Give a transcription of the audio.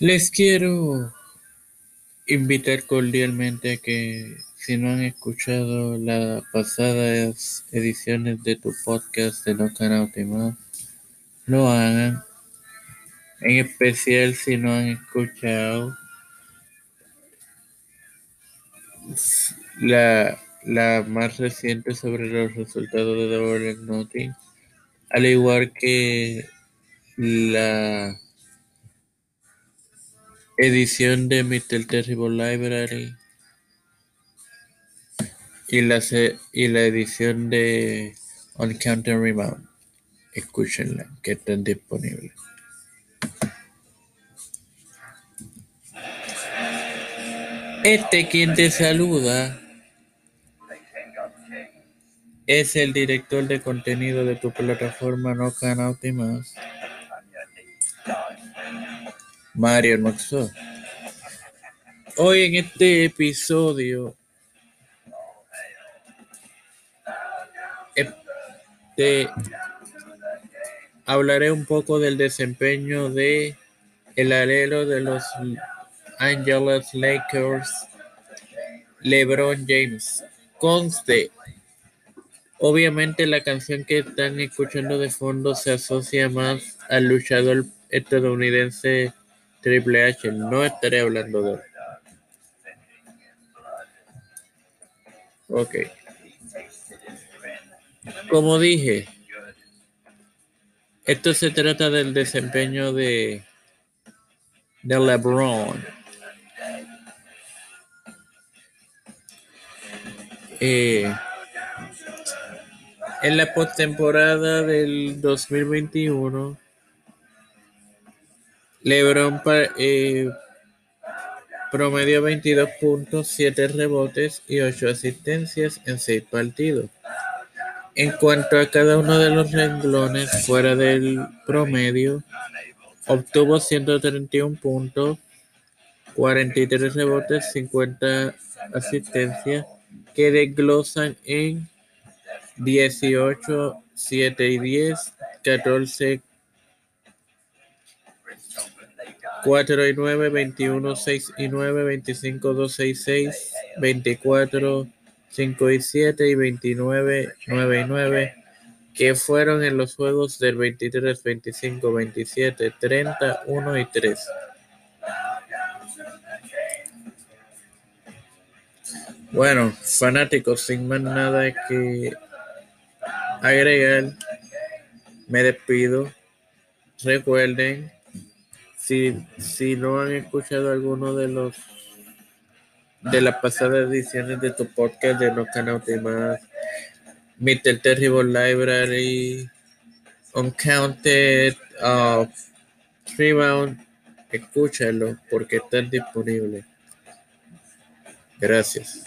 Les quiero invitar cordialmente a que si no han escuchado las pasadas ediciones de tu podcast de No Canauti Más, lo hagan. En especial si no han escuchado la, la más reciente sobre los resultados de Double Nothing, al igual que la edición de Mr. Terrible Library y la, y la edición de On Counter Rebound. Escúchenla, que están disponibles. Este quien te saluda es el director de contenido de tu plataforma No Canauti Más, Mario Maxo. Hoy en este episodio este, hablaré un poco del desempeño de el alero de los Angeles Lakers, LeBron James. Conste, obviamente la canción que están escuchando de fondo se asocia más al luchador estadounidense Triple H. No estaré hablando de él. Como dije, esto se trata del desempeño de, de LeBron. Eh, en la postemporada del 2021, LeBron eh, promedió 22 puntos, 7 rebotes y 8 asistencias en 6 partidos. En cuanto a cada uno de los renglones fuera del promedio, obtuvo 131 puntos, 43 rebotes, 50 asistencias, que desglosan en 18, 7 y 10, 14, 4 y 9, 21, 6 y 9, 25, 2, 6, 6, 24, 5 y 7 y 29, 9 y 9, que fueron en los juegos del 23, 25, 27, 30, 1 y 3. Bueno, fanáticos, sin más nada que agregar, me despido. Recuerden, si, si no han escuchado alguno de los de las pasadas ediciones de tu podcast de No Canauti Más, Mr. Terrible Library, Uncounted, uh, Rebound, escúchalo porque están disponibles. Gracias.